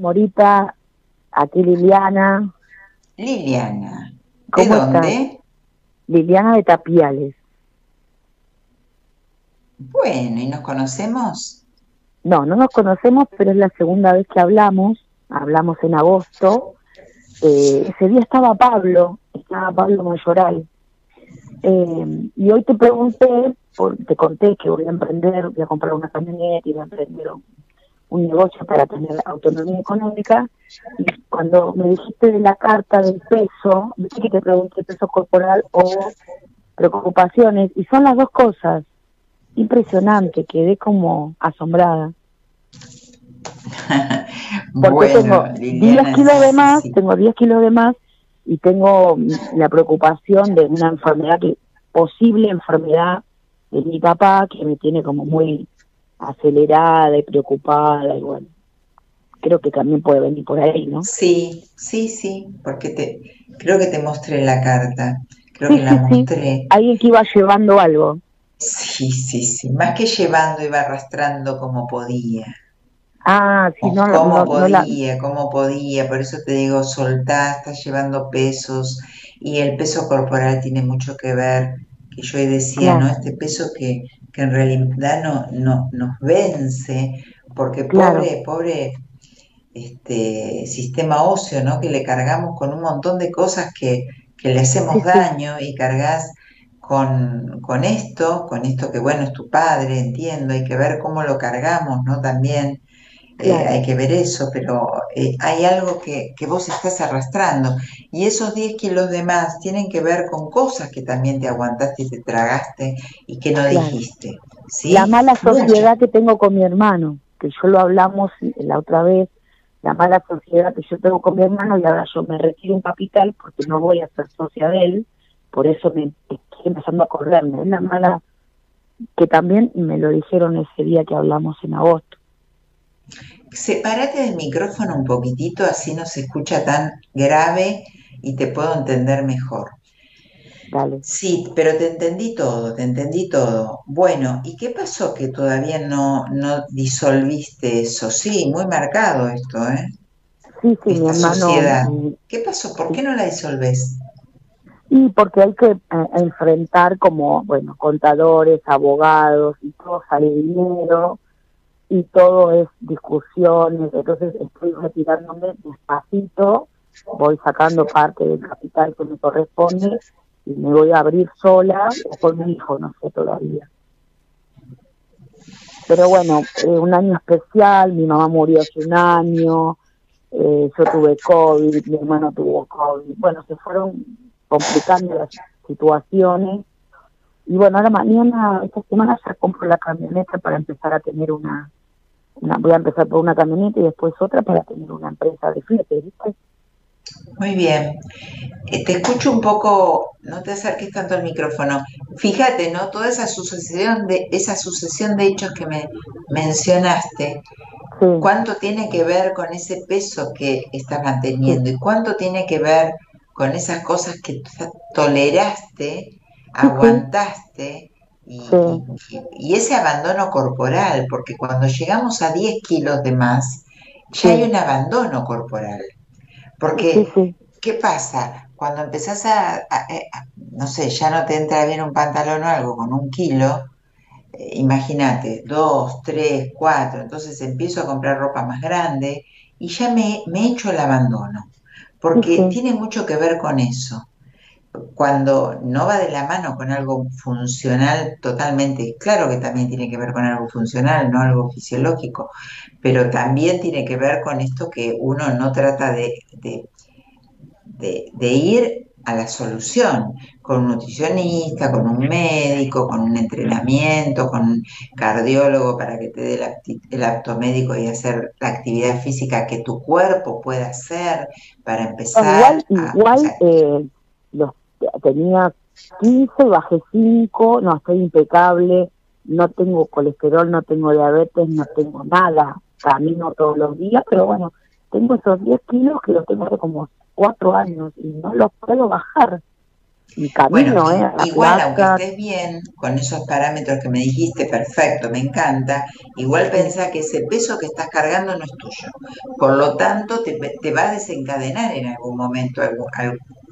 Morita, aquí Liliana. Liliana, ¿de dónde? Liliana de Tapiales. Bueno, ¿y nos conocemos? No, no nos conocemos, pero es la segunda vez que hablamos. Hablamos en agosto. Eh, ese día estaba Pablo, estaba Pablo Mayoral. Eh, y hoy te pregunté, por, te conté que voy a emprender, voy a comprar una camioneta y voy a emprender un, negocio para tener autonomía económica. Y cuando me dijiste de la carta del peso, dije que te pregunté peso corporal o preocupaciones, y son las dos cosas impresionante, quedé como asombrada. Porque tengo 10 kilos de más, tengo 10 kilos de más y tengo la preocupación de una enfermedad, que posible enfermedad de mi papá, que me tiene como muy acelerada y preocupada y bueno, creo que también puede venir por ahí, ¿no? Sí, sí, sí, porque te creo que te mostré la carta, creo que la mostré. Alguien que iba llevando algo. Sí, sí, sí. Más que llevando, iba arrastrando como podía. Ah, sí, no, Como no, podía, como podía. Por eso te digo, soltá, estás llevando pesos y el peso corporal tiene mucho que ver, que yo decía, ¿no? Este peso que, que en realidad no, no, nos vence, porque pobre, pobre este sistema óseo, ¿no? Que le cargamos con un montón de cosas que, que le hacemos daño y cargas con, con, esto, con esto que bueno es tu padre, entiendo, hay que ver cómo lo cargamos, ¿no? También eh, hay que ver eso, pero eh, hay algo que, que, vos estás arrastrando y esos 10 kilos de más tienen que ver con cosas que también te aguantaste y te tragaste y que no dijiste. ¿sí? La mala sociedad que tengo con mi hermano, que yo lo hablamos la otra vez, la mala sociedad que yo tengo con mi hermano y ahora yo me retiro un capital porque no voy a ser socia de él, por eso me empezando a correrme. Es la mala que también me lo dijeron ese día que hablamos en agosto. Sepárate del micrófono un poquitito, así no se escucha tan grave y te puedo entender mejor. Dale. Sí, pero te entendí todo, te entendí todo. Bueno, ¿y qué pasó que todavía no, no disolviste eso? Sí, muy marcado esto, ¿eh? Sí, sí, mi hermano. Mm, ¿Qué pasó? ¿Por qué no la disolves? Y porque hay que eh, enfrentar como, bueno, contadores, abogados, y todo sale dinero, y todo es discusiones, entonces estoy retirándome despacito, voy sacando parte del capital que me corresponde y me voy a abrir sola o con mi hijo, no sé todavía. Pero bueno, eh, un año especial, mi mamá murió hace un año, eh, yo tuve COVID, mi hermano tuvo COVID, bueno, se fueron complicando las situaciones. Y bueno, ahora mañana, esta semana ya compro la camioneta para empezar a tener una, una voy a empezar por una camioneta y después otra para tener una empresa de flete. Muy bien. Eh, te escucho un poco, no te acerques tanto al micrófono. Fíjate, ¿no? Toda esa sucesión de esa sucesión de hechos que me mencionaste, ¿cuánto tiene que ver con ese peso que estás manteniendo y cuánto tiene que ver con esas cosas que toleraste, aguantaste y, ese abandono corporal, porque cuando llegamos a 10 kilos de más, ya hay un abandono corporal. Porque, ¿qué pasa? Cuando empezás a, no sé, ya no te entra bien un pantalón o algo con un kilo, eh, imagínate, dos, tres, cuatro, entonces empiezo a comprar ropa más grande y ya me, me he hecho el abandono porque tiene mucho que ver con eso. Cuando no va de la mano con algo funcional totalmente, claro que también tiene que ver con algo funcional, no algo fisiológico, pero también tiene que ver con esto que uno no trata de, de ir a la solución, con un nutricionista, con un médico, con un entrenamiento, con un cardiólogo para que te dé el, apto médico y hacer la actividad física que tu cuerpo pueda hacer para empezar. Igual, igual eh, los, tenía 15, bajé 5, no estoy impecable, no tengo colesterol, no tengo diabetes, no tengo nada, camino todos los días, pero bueno, tengo esos 10 kilos que los tengo hace como cuatro años y no los puedo bajar. Mi camino, ¿eh? Igual, aunque estés bien, con esos parámetros que me dijiste, perfecto, me encanta, igual pensá que ese peso que estás cargando no es tuyo. Por lo tanto, te, va a desencadenar en algún momento, algo,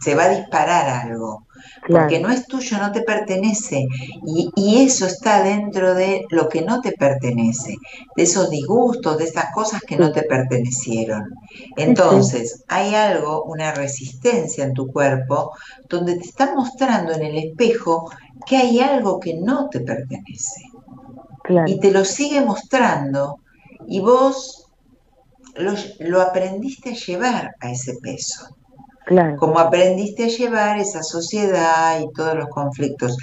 se va a disparar algo porque no es tuyo, no te pertenece. Y, y, eso está dentro de lo que no te pertenece, de esos disgustos, de esas cosas que no te pertenecieron. Entonces, hay algo, una resistencia en tu cuerpo, donde te está mostrando en el espejo que hay algo que no te pertenece. Y te lo sigue mostrando y vos lo, lo aprendiste a llevar a ese peso. Como aprendiste a llevar esa sociedad y todos los conflictos.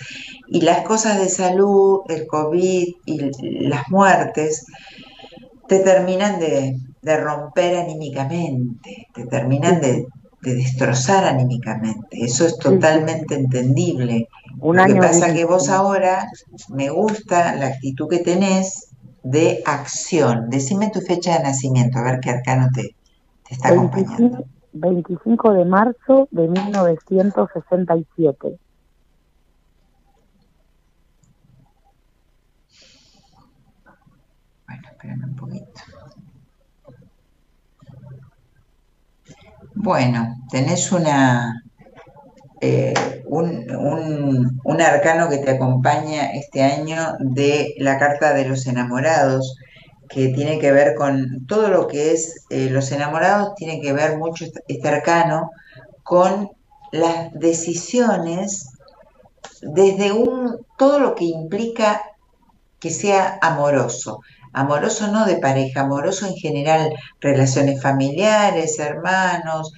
Y las cosas de salud, el COVID y las muertes, te terminan de, romper anímicamente, te terminan de, destrozar anímicamente. Eso es totalmente entendible. Lo que pasa que vos ahora me gusta la actitud que tenés de acción. Decime tu fecha de nacimiento, a ver qué arcano te, te está acompañando. 25 de marzo de 1967. Bueno, espérame un poquito. Bueno, tenés una, eh, un, un, arcano que te acompaña este año de la carta de los enamorados, que tiene que ver con todo lo que es eh, los enamorados, tiene que ver mucho arcano con las decisiones desde un todo lo que implica que sea amoroso. Amoroso no de pareja, amoroso en general, relaciones familiares, hermanos,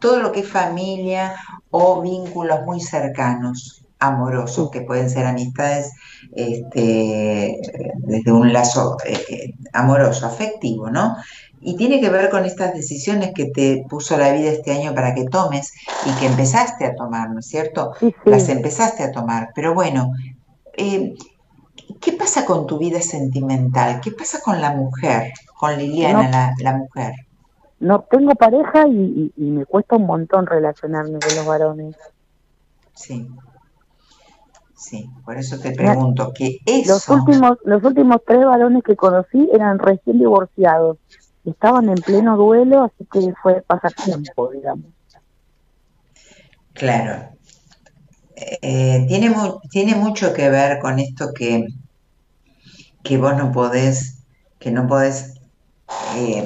todo lo que es familia o vínculos muy cercanos amorosos, que pueden ser amistades este, desde un lazo eh, eh, amoroso, afectivo, ¿no? Y tiene que ver con estas decisiones que te puso la vida este año para que tomes y que empezaste a tomar, ¿no es cierto? Las empezaste a tomar. Pero bueno, eh, ¿qué pasa con tu vida sentimental? ¿Qué pasa con la mujer, con Liliana, la, mujer? No tengo pareja y me cuesta un montón relacionarme con los varones. Sí. Sí, por eso te pregunto que eso... Los últimos, los últimos tres varones que conocí eran recién divorciados. Estaban en pleno duelo, así que fue pasar tiempo, digamos. Claro. Eh, tiene, tiene mucho que ver con esto que, que vos no podés, que no podés eh,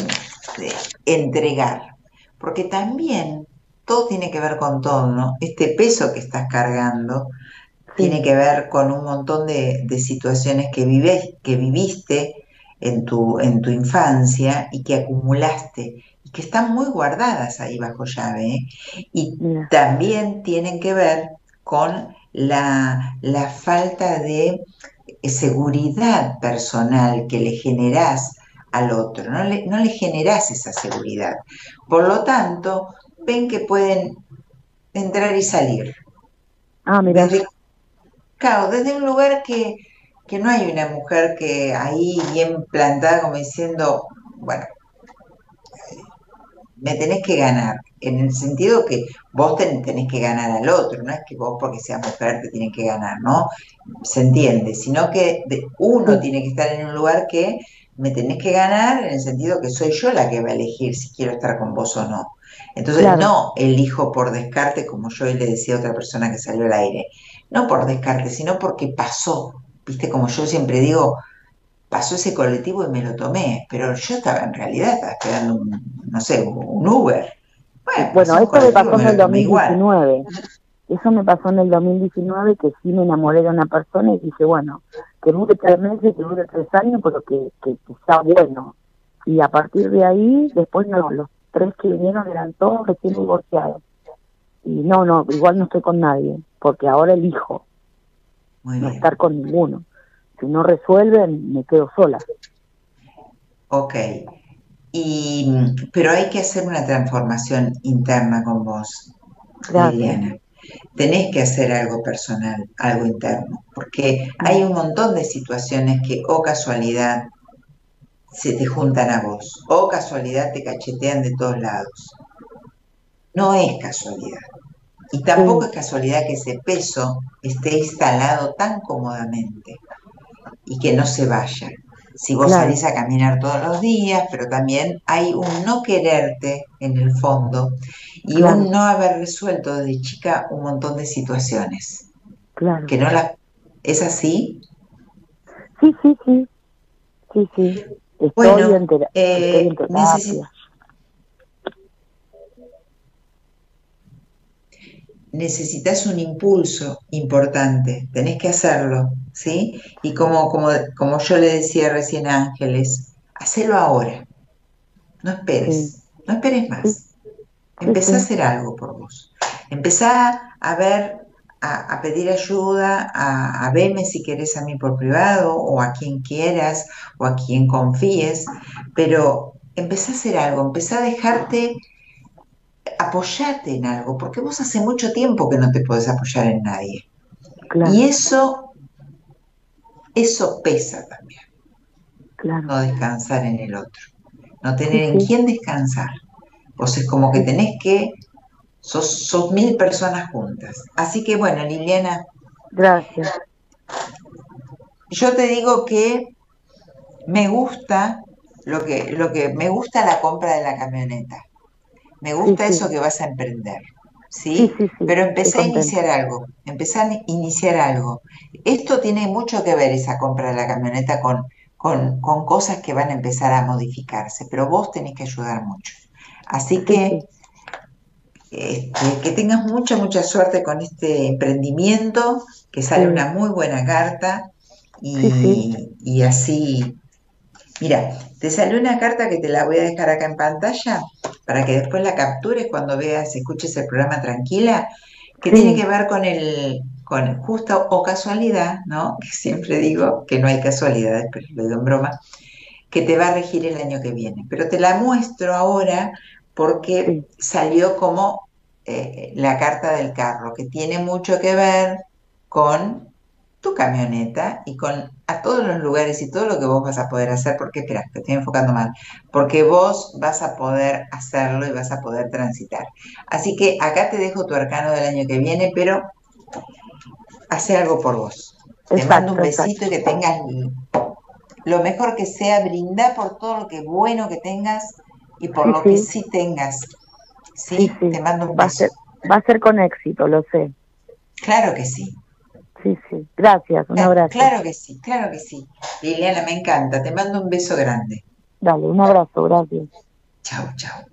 entregar. Porque también todo tiene que ver con todo, ¿no? Este peso que estás cargando tiene que ver con un montón de, situaciones que, vives, que viviste en tu, en tu infancia y que acumulaste y que están muy guardadas ahí bajo llave. ¿eh? Y también tienen que ver con la, falta de seguridad personal que le generás al otro, no le, no le generás esa seguridad. Por lo tanto, ven que pueden entrar y salir. Ah, mira. Claro, desde un lugar que, no hay una mujer que ahí bien plantada como diciendo, bueno, me tenés que ganar, en el sentido que vos tenés que ganar al otro, no es que vos porque seas mujer te tienen que ganar, ¿no? Se entiende, sino que uno tiene que estar en un lugar que me tenés que ganar en el sentido que soy yo la que va a elegir si quiero estar con vos o no. Entonces no elijo por descarte como yo le decía a otra persona que salió al aire no por descarte, sino porque pasó. Viste, como yo siempre digo, pasó ese colectivo y me lo tomé, pero yo estaba en realidad, estaba esperando un, no sé, un Uber. Bueno, eso me pasó en el 2019. Eso me pasó en el 2019 que sí me enamoré de una persona y dije, bueno, que dure tres meses, que dure tres años, pero que, que, sea bueno. Y a partir de ahí, después no, los tres que vinieron eran todos recién divorciados. Y no, no, igual no estoy con nadie porque ahora elijo no estar con ninguno. Si no resuelven, me quedo sola. Ok. Y, pero hay que hacer una transformación interna con vos, Liliana. Tenés que hacer algo personal, algo interno, porque hay un montón de situaciones que o casualidad se te juntan a vos, o casualidad te cachetean de todos lados. No es casualidad Y tampoco es casualidad que ese peso esté instalado tan cómodamente y que no se vaya. Si vos salís a caminar todos los días, pero también hay un no quererte en el fondo y un no haber resuelto desde chica un montón de situaciones. Claro. Que no la, ¿Es así? Sí, sí, sí. Sí, sí. Estoy bueno, eh, necesitas un impulso importante, tenés que hacerlo, ¿sí? Y como, como, como yo le decía recién a Ángeles, hacelo ahora, no esperes, no esperes más. Empezá a hacer algo por vos. Empezá a ver, a, pedir ayuda, a, a, verme si querés a mí por privado o a quien quieras o a quien confíes, pero empezá a hacer algo, empezá a dejarte apoyate en algo, porque vos hace mucho tiempo que no te podés apoyar en nadie. Y eso, eso pesa también. No descansar en el otro. No tener en quién descansar. Vos es como que tenés que, sos, sos mil personas juntas. Así que bueno, Liliana. Gracias. Yo te digo que me gusta lo que, lo que me gusta la compra de la camioneta. Me gusta eso que vas a emprender. ¿sí? Pero empecé a iniciar algo, empecé a iniciar algo. Esto tiene mucho que ver, esa compra de la camioneta, con, con, cosas que van a empezar a modificarse, pero vos tenés que ayudar mucho. Así que este, que tengas mucha, mucha suerte con este emprendimiento, que sale una muy buena carta y, y así Mira, te salió una carta que te la voy a dejar acá en pantalla para que después la captures cuando veas, escuches el programa tranquila, que tiene que ver con el, con justo o casualidad, ¿no? Que siempre digo que no hay casualidades, pero lo digo en broma, que te va a regir el año que viene. Pero te la muestro ahora porque salió como eh, la carta del carro, que tiene mucho que ver con tu camioneta y con a todos los lugares y todo lo que vos vas a poder hacer, porque espera, te estoy enfocando mal, porque vos vas a poder hacerlo y vas a poder transitar. Así que acá te dejo tu arcano del año que viene, pero hace algo por vos. te mando un besito y que tengas lo mejor que sea, brindar por todo lo que bueno que tengas y por lo que sí tengas. ¿Sí? Te mando un beso. va a ser con éxito, lo sé. Claro que sí sí, sí. Gracias, un abrazo. Claro que sí, claro que sí. Liliana, me encanta. Te mando un beso grande. Dale, un abrazo, gracias. Chao, chao.